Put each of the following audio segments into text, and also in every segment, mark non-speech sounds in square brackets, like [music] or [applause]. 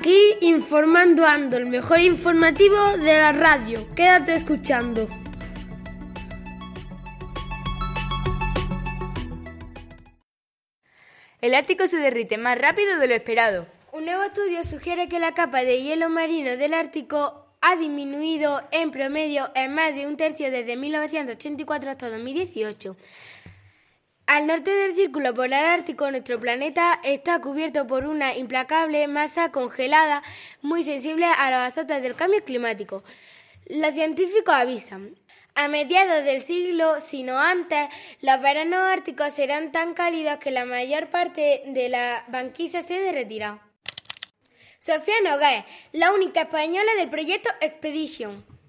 Aquí informando ando, el mejor informativo de la radio. Quédate escuchando. El Ártico se derrite más rápido de lo esperado. Un nuevo estudio sugiere que la capa de hielo marino del Ártico ha disminuido en promedio en más de un tercio desde 1984 hasta 2018. Al norte del círculo polar ártico, nuestro planeta está cubierto por una implacable masa congelada muy sensible a los azotes del cambio climático. Los científicos avisan. A mediados del siglo, si no antes, los veranos árticos serán tan cálidos que la mayor parte de la banquisa se derretirá. Sofía Nogués, la única española del proyecto Expedition.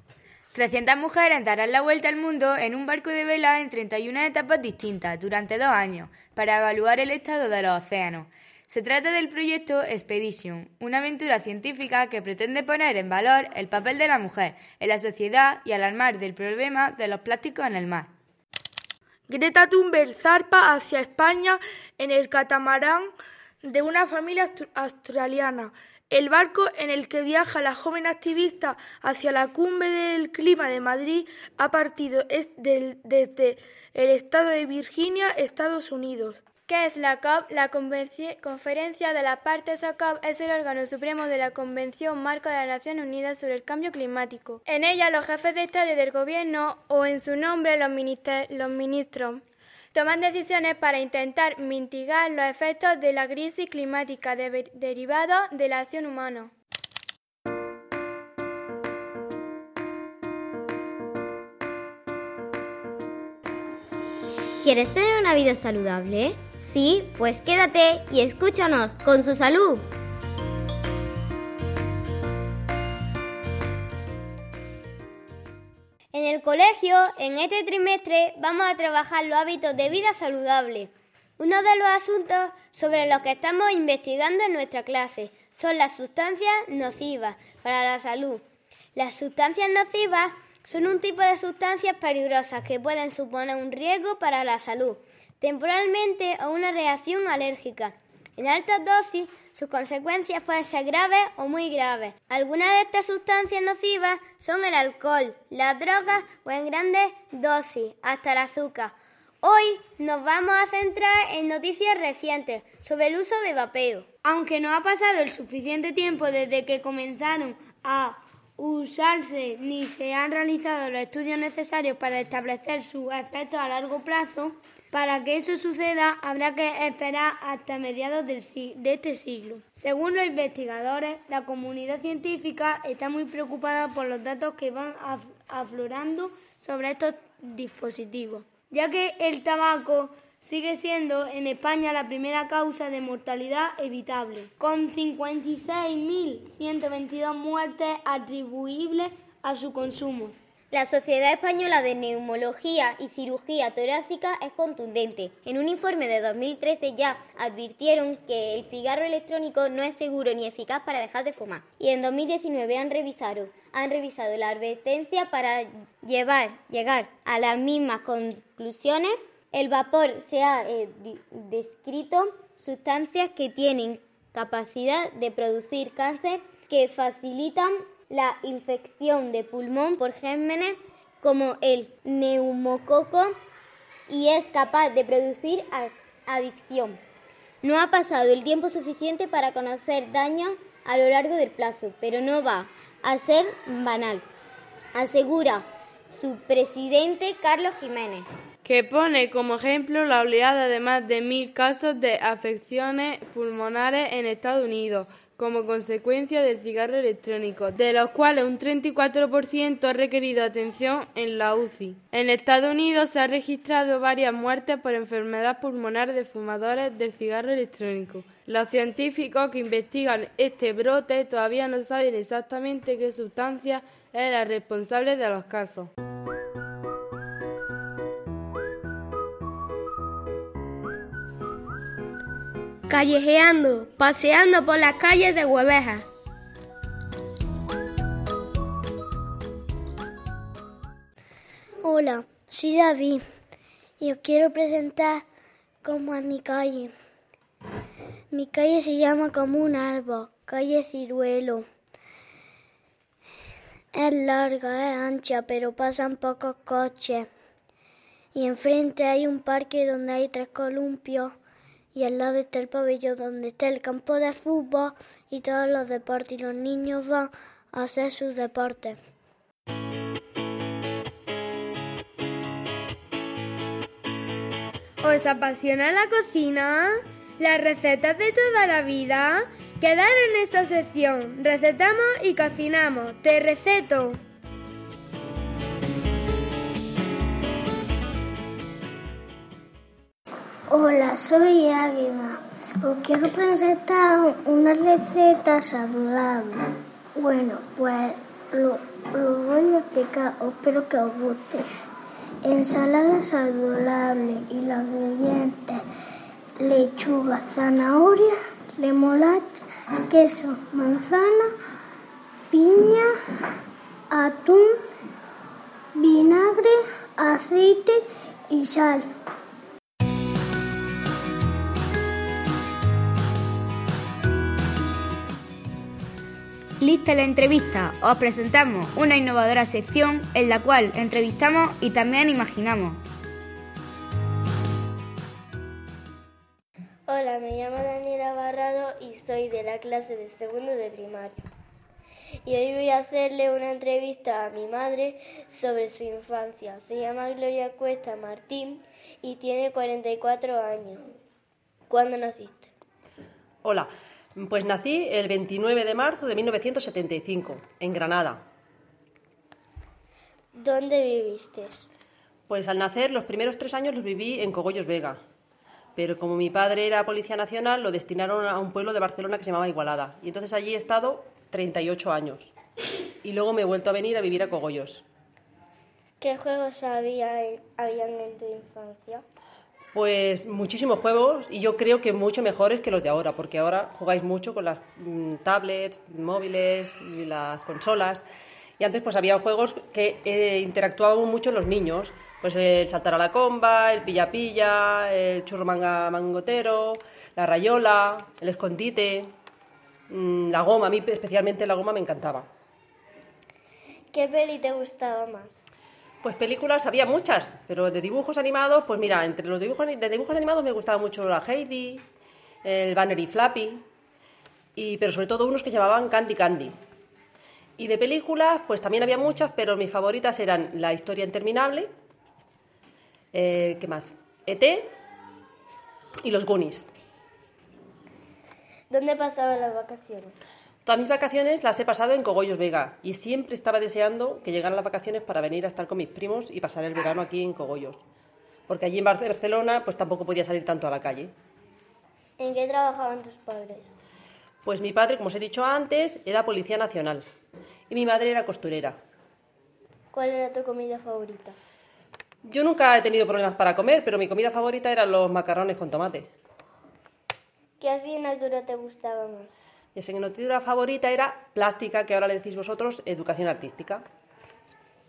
300 mujeres darán la vuelta al mundo en un barco de vela en 31 etapas distintas durante dos años para evaluar el estado de los océanos. Se trata del proyecto Expedition, una aventura científica que pretende poner en valor el papel de la mujer en la sociedad y alarmar del problema de los plásticos en el mar. Greta Thunberg zarpa hacia España en el catamarán de una familia australiana. El barco en el que viaja la joven activista hacia la cumbre del clima de Madrid ha partido desde el estado de Virginia, Estados Unidos. ¿Qué es la COP? La Conferencia de las Partes o COP es el órgano supremo de la Convención Marco de las Naciones Unidas sobre el Cambio Climático. En ella los jefes de Estado y del Gobierno o en su nombre los, los ministros toman decisiones para intentar mitigar los efectos de la crisis climática derivados de la acción humana. ¿Quieres tener una vida saludable? Sí, pues quédate y escúchanos con su salud. El colegio, en este trimestre, vamos a trabajar los hábitos de vida saludable. Uno de los asuntos sobre los que estamos investigando en nuestra clase son las sustancias nocivas para la salud. Las sustancias nocivas son un tipo de sustancias peligrosas que pueden suponer un riesgo para la salud, temporalmente o una reacción alérgica. En altas dosis sus consecuencias pueden ser graves o muy graves. Algunas de estas sustancias nocivas son el alcohol, las drogas o en grandes dosis, hasta el azúcar. Hoy nos vamos a centrar en noticias recientes sobre el uso de vapeo. Aunque no ha pasado el suficiente tiempo desde que comenzaron a usarse ni se han realizado los estudios necesarios para establecer sus efectos a largo plazo, para que eso suceda habrá que esperar hasta mediados de este siglo. Según los investigadores, la comunidad científica está muy preocupada por los datos que van aflorando sobre estos dispositivos, ya que el tabaco sigue siendo en España la primera causa de mortalidad evitable, con 56.122 muertes atribuibles a su consumo. La Sociedad Española de Neumología y Cirugía Torácica es contundente. En un informe de 2013 ya advirtieron que el cigarro electrónico no es seguro ni eficaz para dejar de fumar. Y en 2019 han revisado, han revisado la advertencia para llevar, llegar a las mismas conclusiones. El vapor se ha eh, descrito sustancias que tienen capacidad de producir cáncer que facilitan la infección de pulmón por gérmenes como el neumococo y es capaz de producir adicción. No ha pasado el tiempo suficiente para conocer daños a lo largo del plazo, pero no va a ser banal, asegura su presidente Carlos Jiménez. Que pone como ejemplo la oleada de más de mil casos de afecciones pulmonares en Estados Unidos, como consecuencia del cigarro electrónico, de los cuales un 34% ha requerido atención en la UCI. En Estados Unidos se han registrado varias muertes por enfermedad pulmonar de fumadores del cigarro electrónico. Los científicos que investigan este brote todavía no saben exactamente qué sustancia es la responsable de los casos. Callejeando, paseando por las calles de Hueveja. Hola, soy David y os quiero presentar cómo es mi calle. Mi calle se llama como un árbol, calle Ciruelo. Es larga, es ancha, pero pasan pocos coches. Y enfrente hay un parque donde hay tres columpios y al lado está el pabellón donde está el campo de fútbol y todos los deportes y los niños van a hacer sus deportes. ¿Os apasiona la cocina? ¿Las recetas de toda la vida? Quedar en esta sección. Recetamos y cocinamos. Te receto. Hola, soy Águila. Os quiero presentar una receta saludable. Bueno, pues lo, voy a explicar. Espero que os guste. Ensalada saludable y los ingredientes lechuga, zanahoria, remolacha, queso, manzana, piña, atún, vinagre, aceite y sal. Lista la entrevista, os presentamos una innovadora sección en la cual entrevistamos y también imaginamos. Hola, me llamo Daniela Barrado y soy de la clase de segundo de primaria. Y hoy voy a hacerle una entrevista a mi madre sobre su infancia. Se llama Gloria Cuesta Martín y tiene 44 años. ¿Cuándo naciste? Hola, pues nací el 29 de marzo de 1975, en Granada. ¿Dónde viviste? Pues al nacer los primeros tres años los viví en Cogollos Vega, pero como mi padre era policía nacional lo destinaron a un pueblo de Barcelona que se llamaba Igualada, y entonces allí he estado 38 años. Y luego me he vuelto a venir a vivir a Cogollos. ¿Qué juegos había, habían en tu infancia? Pues muchísimos juegos y yo creo que mucho mejores que los de ahora, porque ahora jugáis mucho con las mm, tablets, móviles y las consolas. Y antes pues había juegos que eh, interactuaban mucho los niños, pues el saltar a la comba, el pilla-pilla, el churro manga mangotero, la rayola, el escondite, mm, la goma, a mí especialmente la goma me encantaba. ¿Qué peli te gustaba más? Pues películas había muchas, pero de dibujos animados, pues mira, entre los dibujos de dibujos animados me gustaba mucho la Heidi, el Banner y Flappy, y, pero sobre todo unos que llamaban Candy Candy. Y de películas, pues también había muchas, pero mis favoritas eran La historia interminable, eh, ¿qué más? ET y Los Goonies. ¿Dónde pasabas las vacaciones? Todas mis vacaciones las he pasado en Cogollos Vega y siempre estaba deseando que llegaran las vacaciones para venir a estar con mis primos y pasar el verano aquí en Cogollos. Porque allí en Barcelona pues tampoco podía salir tanto a la calle. ¿En qué trabajaban tus padres? Pues mi padre, como os he dicho antes, era policía nacional y mi madre era costurera. ¿Cuál era tu comida favorita? Yo nunca he tenido problemas para comer, pero mi comida favorita eran los macarrones con tomate. ¿Qué asignatura te gustaba más? Mi asignatura favorita era plástica, que ahora le decís vosotros educación artística.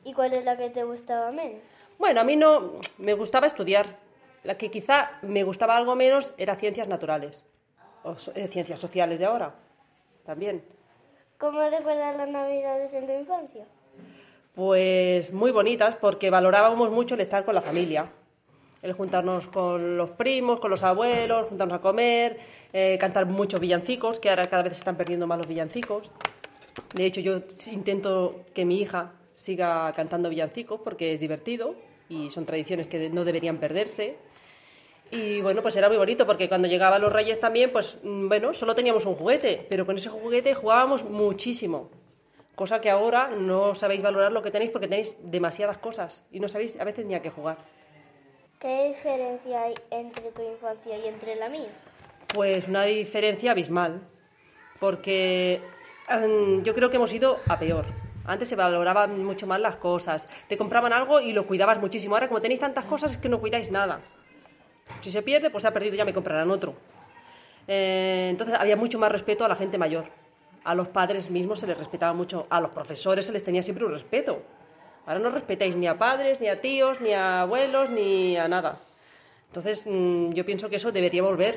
¿Y cuál es la que te gustaba menos? Bueno, a mí no me gustaba estudiar. La que quizá me gustaba algo menos era ciencias naturales o eh, ciencias sociales de ahora también. ¿Cómo recuerdas las navidades en tu infancia? Pues muy bonitas porque valorábamos mucho el estar con la familia el juntarnos con los primos, con los abuelos, juntarnos a comer, eh, cantar muchos villancicos, que ahora cada vez se están perdiendo más los villancicos. De hecho, yo intento que mi hija siga cantando villancicos porque es divertido y son tradiciones que no deberían perderse. Y bueno, pues era muy bonito porque cuando llegaban los reyes también, pues mm, bueno, solo teníamos un juguete, pero con ese juguete jugábamos muchísimo. Cosa que ahora no sabéis valorar lo que tenéis porque tenéis demasiadas cosas y no sabéis a veces ni a qué jugar. ¿Qué diferencia hay entre tu infancia y entre la mía? Pues una diferencia abismal, porque mm, yo creo que hemos ido a peor. Antes se valoraban mucho más las cosas, te compraban algo y lo cuidabas muchísimo. Ahora como tenéis tantas cosas es que no cuidáis nada. Si se pierde, pues se ha perdido, ya me comprarán otro. Eh, entonces había mucho más respeto a la gente mayor. A los padres mismos se les respetaba mucho, a los profesores se les tenía siempre un respeto. Ahora no respetáis ni a padres, ni a tíos, ni a abuelos, ni a nada. Entonces, mm, yo pienso que eso debería volver.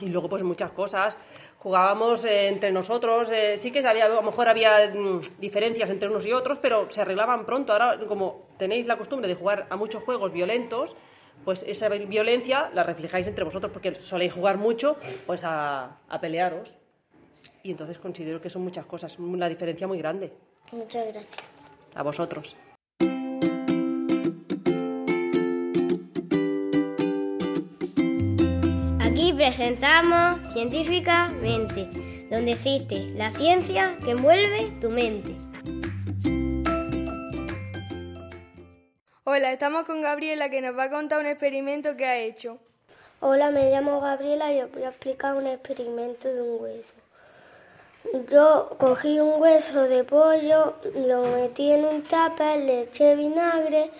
Y luego pues muchas cosas, jugábamos eh, entre nosotros, eh, sí que había, a lo mejor había mm, diferencias entre unos y otros, pero se arreglaban pronto. Ahora, como tenéis la costumbre de jugar a muchos juegos violentos, pues esa violencia la reflejáis entre vosotros porque soléis jugar mucho pues a pelearos. Y entonces considero que son muchas cosas, una diferencia muy grande. Muchas gracias. A vosotros. Aquí presentamos Científicamente, donde existe la ciencia que envuelve tu mente. Hola, estamos con Gabriela que nos va a contar un experimento que ha hecho. Hola, me llamo Gabriela y os voy a explicar un experimento de un hueso. Yo cogí un hueso de pollo, lo metí en un tupper, le eché vinagre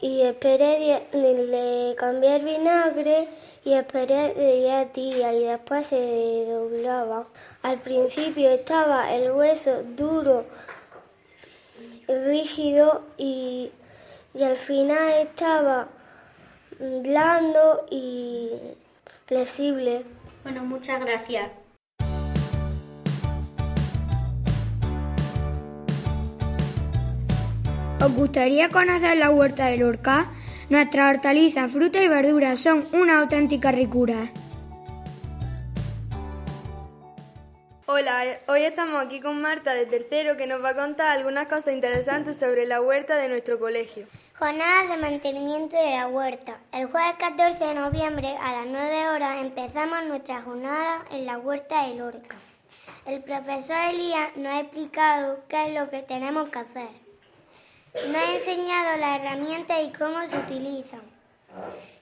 y esperé, le cambié el vinagre y esperé de 10 días y después se doblaba. Al principio estaba el hueso duro, rígido y, y al final estaba blando y flexible. Bueno, muchas gracias. ¿Os gustaría conocer la huerta de Lorca? Nuestras hortalizas, frutas y verduras son una auténtica ricura. Hola, hoy estamos aquí con Marta de tercero que nos va a contar algunas cosas interesantes sobre la huerta de nuestro colegio. Jornada de mantenimiento de la huerta. El jueves 14 de noviembre a las 9 horas empezamos nuestra jornada en la huerta de Lorca. El profesor Elías nos ha explicado qué es lo que tenemos que hacer. No ha enseñado las herramientas y cómo se utilizan.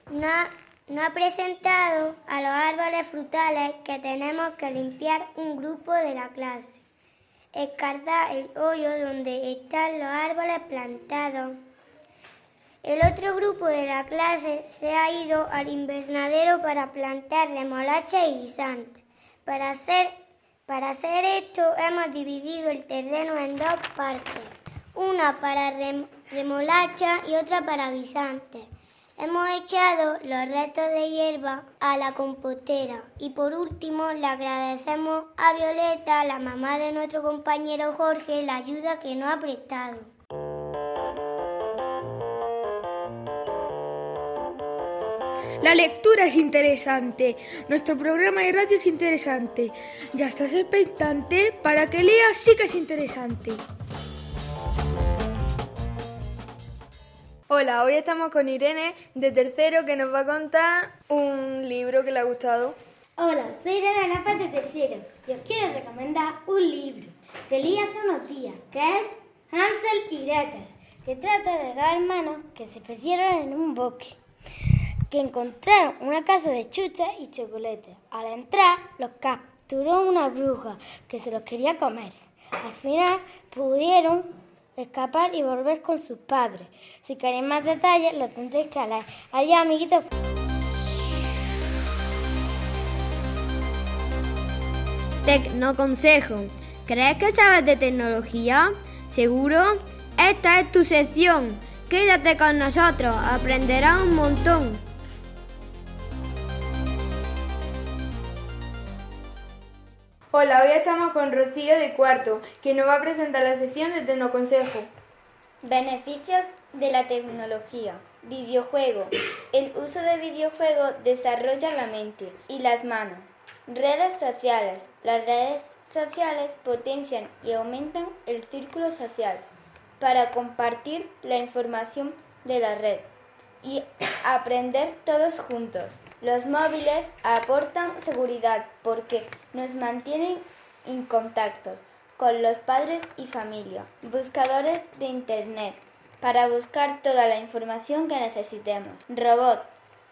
No ha, no ha presentado a los árboles frutales que tenemos que limpiar un grupo de la clase. Escartar el hoyo donde están los árboles plantados. El otro grupo de la clase se ha ido al invernadero para plantar remolacha y guisantes. Para hacer, para hacer esto hemos dividido el terreno en dos partes una para remolacha y otra para guisantes. Hemos echado los restos de hierba a la compostera y por último le agradecemos a Violeta, la mamá de nuestro compañero Jorge, la ayuda que nos ha prestado. La lectura es interesante, nuestro programa de radio es interesante. Ya estás expectante para que leas, sí que es interesante. Hola, hoy estamos con Irene de tercero que nos va a contar un libro que le ha gustado. Hola, soy Irene López de tercero y os quiero recomendar un libro que leí hace unos días, que es Hansel y Gretel, que trata de dos hermanos que se perdieron en un bosque, que encontraron una casa de chuches y chocolates. Al entrar, los capturó una bruja que se los quería comer. Al final pudieron escapar y volver con sus padres. Si queréis más detalles, lo tendréis que leer. Adiós, amiguitos. Tecnoconsejo. ¿Crees que sabes de tecnología? ¿Seguro? Esta es tu sección. Quédate con nosotros, aprenderás un montón. Hola, hoy estamos con Rocío de Cuarto, que nos va a presentar la sección de Tecnoconsejo. Beneficios de la tecnología. Videojuego. El uso de videojuegos desarrolla la mente y las manos. Redes sociales. Las redes sociales potencian y aumentan el círculo social para compartir la información de la red y [coughs] aprender todos juntos. Los móviles aportan seguridad porque nos mantienen en contacto con los padres y familia. Buscadores de Internet para buscar toda la información que necesitemos. Robot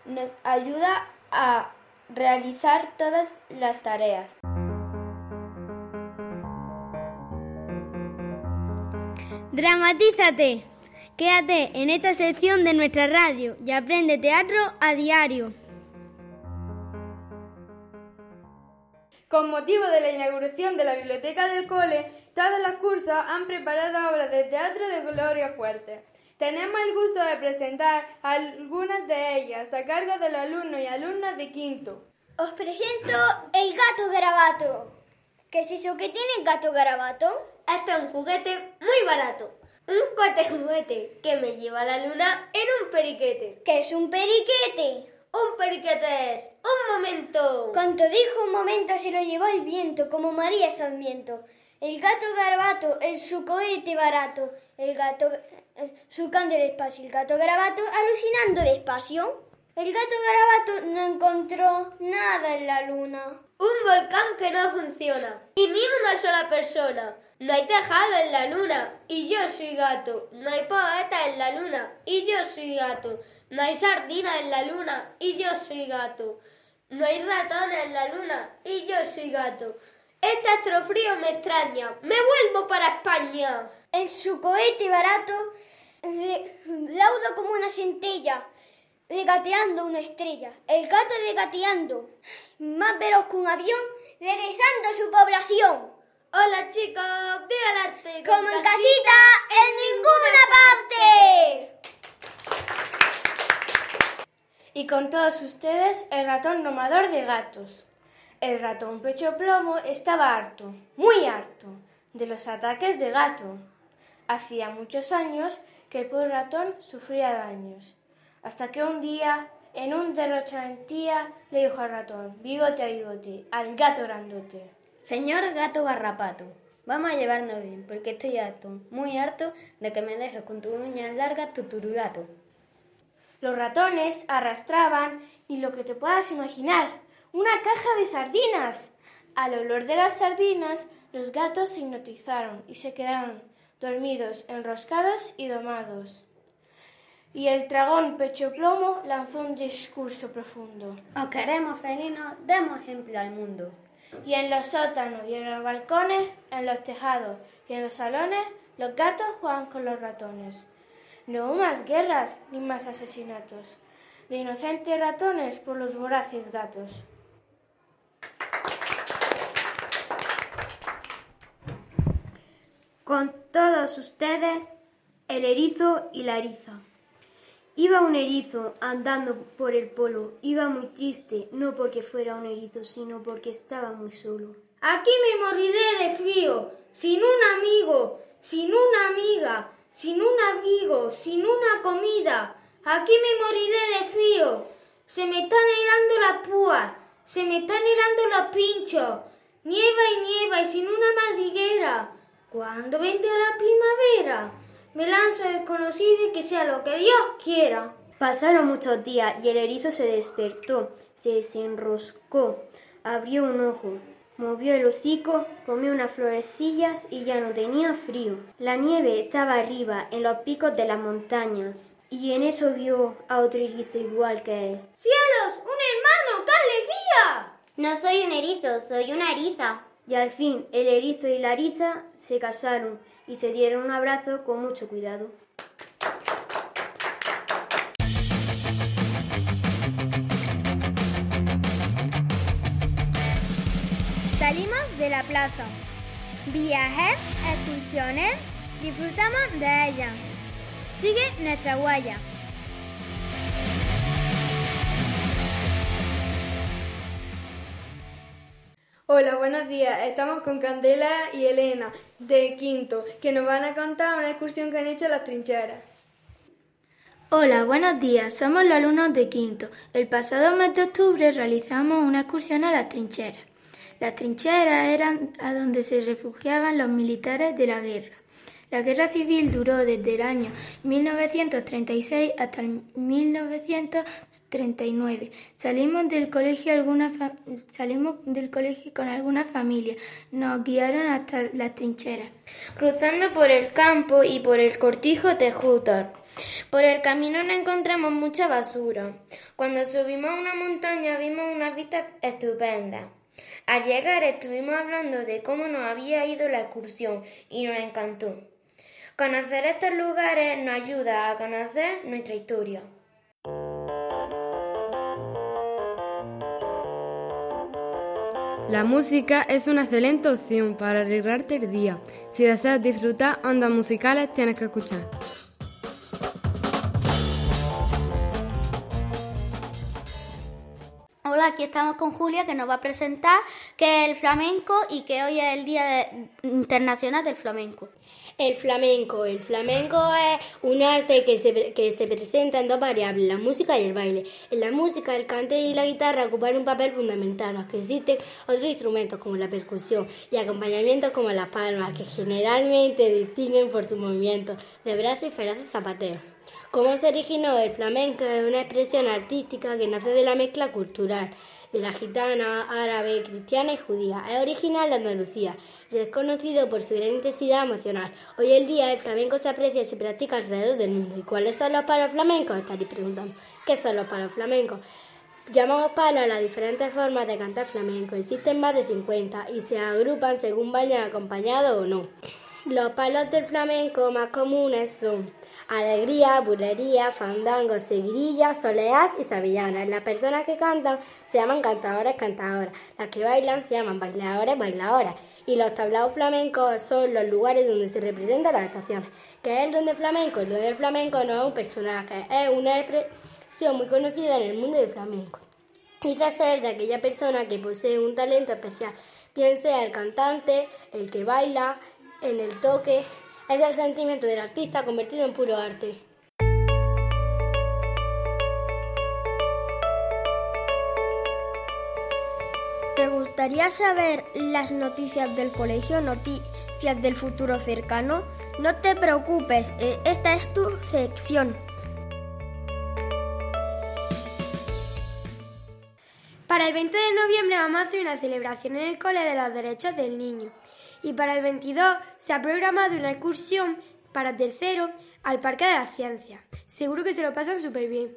nos ayuda a realizar todas las tareas. Dramatízate. Quédate en esta sección de nuestra radio y aprende teatro a diario. Con motivo de la inauguración de la biblioteca del cole, todas las cursas han preparado obras de teatro de Gloria Fuerte. Tenemos el gusto de presentar algunas de ellas a cargo de los alumnos y alumnas de quinto. Os presento el gato garabato. ¿Qué es eso que tiene el gato garabato? Este es un juguete muy barato. Un cohete juguete que me lleva a la luna en un periquete. ¿Qué es un periquete? Un periquete es un momento. Cuanto dijo un momento se lo llevó el viento como María Sarmiento. El gato garabato en su cohete barato. El gato eh, surcando el espacio. El gato garabato alucinando despacio. El gato garabato no encontró nada en la luna. Un volcán que no funciona. Y ni una sola persona. No hay tejado en la luna. Y yo soy gato. No hay poeta en la luna. Y yo soy gato. No hay sardina en la luna. Y yo soy gato. No hay ratones en la luna. Y yo soy gato. Este astrofrío me extraña. Me vuelvo para España. En su cohete barato, laudo como una centella regateando una estrella. El gato regateando, más veloz que un avión, regresando a su población. Hola chicos, viva el arte. Como en casita, en ninguna parte. Y con todos ustedes, el ratón domador de gatos. El ratón pecho plomo estaba harto, muy harto, de los ataques de gato. Hacía muchos años que el pobre ratón sufría daños hasta que un día, en un derrochantía, le dijo al ratón, bigote a bigote, al gato grandote. Señor gato garrapato, vamos a llevarnos bien, porque estoy harto, muy harto de que me dejes con tu uñas largas tu turugato. Los ratones arrastraban, y lo que te puedas imaginar, una caja de sardinas. Al olor de las sardinas, los gatos se hipnotizaron y se quedaron dormidos, enroscados y domados. Y el dragón pecho plomo lanzó un discurso profundo. Os queremos felinos, demos ejemplo al mundo. Y en los sótanos y en los balcones, en los tejados y en los salones, los gatos juegan con los ratones. No más guerras ni más asesinatos de inocentes ratones por los voraces gatos. Con todos ustedes, el erizo y la eriza. Iba un erizo andando por el polo, iba muy triste, no porque fuera un erizo, sino porque estaba muy solo. Aquí me moriré de frío, sin un amigo, sin una amiga, sin un amigo, sin una comida. Aquí me moriré de frío. Se me están helando las púas, se me están helando los pinchos. Nieva y nieva y sin una madriguera. ¿Cuándo vendrá la primavera? Me lanzo a desconocido y que sea lo que Dios quiera. Pasaron muchos días y el erizo se despertó, se desenroscó, abrió un ojo, movió el hocico, comió unas florecillas y ya no tenía frío. La nieve estaba arriba, en los picos de las montañas, y en eso vio a otro erizo igual que él. ¡Cielos! ¡Un hermano! ¡Qué alegría! No soy un erizo, soy una eriza. Y al fin el erizo y la eriza se casaron y se dieron un abrazo con mucho cuidado. Salimos de la plaza. Viajes, excursiones, disfrutamos de ellas. Sigue nuestra huella. Hola, buenos días. Estamos con Candela y Elena de Quinto, que nos van a contar una excursión que han hecho a las trincheras. Hola, buenos días. Somos los alumnos de Quinto. El pasado mes de octubre realizamos una excursión a las trincheras. Las trincheras eran a donde se refugiaban los militares de la guerra. La guerra civil duró desde el año 1936 hasta el 1939. Salimos del colegio con algunas familias. Nos guiaron hasta las trincheras, cruzando por el campo y por el cortijo de Jútor. Por el camino no encontramos mucha basura. Cuando subimos a una montaña vimos una vista estupenda. Al llegar estuvimos hablando de cómo nos había ido la excursión y nos encantó. Conocer estos lugares nos ayuda a conocer nuestra historia. La música es una excelente opción para arreglarte el día. Si deseas disfrutar ondas musicales, tienes que escuchar. Aquí estamos con Julia que nos va a presentar qué es el flamenco y que hoy es el Día Internacional del Flamenco. El flamenco. El flamenco es un arte que se, que se presenta en dos variables, la música y el baile. En la música, el cante y la guitarra ocupan un papel fundamental, aunque existen otros instrumentos como la percusión y acompañamientos como las palmas, que generalmente distinguen por su movimiento de brazos y feroces zapateos. ¿Cómo se originó el flamenco? Es una expresión artística que nace de la mezcla cultural de la gitana, árabe, cristiana y judía. Es original de Andalucía. Es conocido por su gran intensidad emocional. Hoy en día el flamenco se aprecia y se practica alrededor del mundo. ¿Y cuáles son los palos flamencos? Estaréis preguntando. ¿Qué son los palos flamencos? Llamamos palos a las diferentes formas de cantar flamenco. Existen más de 50 y se agrupan según vayan acompañados o no. Los palos del flamenco más comunes son alegría, bulería, fandango, seguirilla, soleás y sabillanas. Las personas que cantan se llaman cantadores, cantadoras. Las que bailan se llaman bailadores, bailadoras. Y los tablados flamencos son los lugares donde se representan las estaciones. ¿Qué es el don de flamenco? El don del flamenco no es un personaje, es una expresión muy conocida en el mundo del flamenco. Dice ser de aquella persona que posee un talento especial, bien sea el cantante, el que baila, en el toque, es el sentimiento del artista convertido en puro arte. ¿Te gustaría saber las noticias del colegio, noticias del futuro cercano? No te preocupes, eh, esta es tu sección. Para el 20 de noviembre vamos a hacer una celebración en el Cole de los Derechos del Niño y para el 22 se ha programado una excursión para tercero al Parque de la Ciencia. Seguro que se lo pasan súper bien.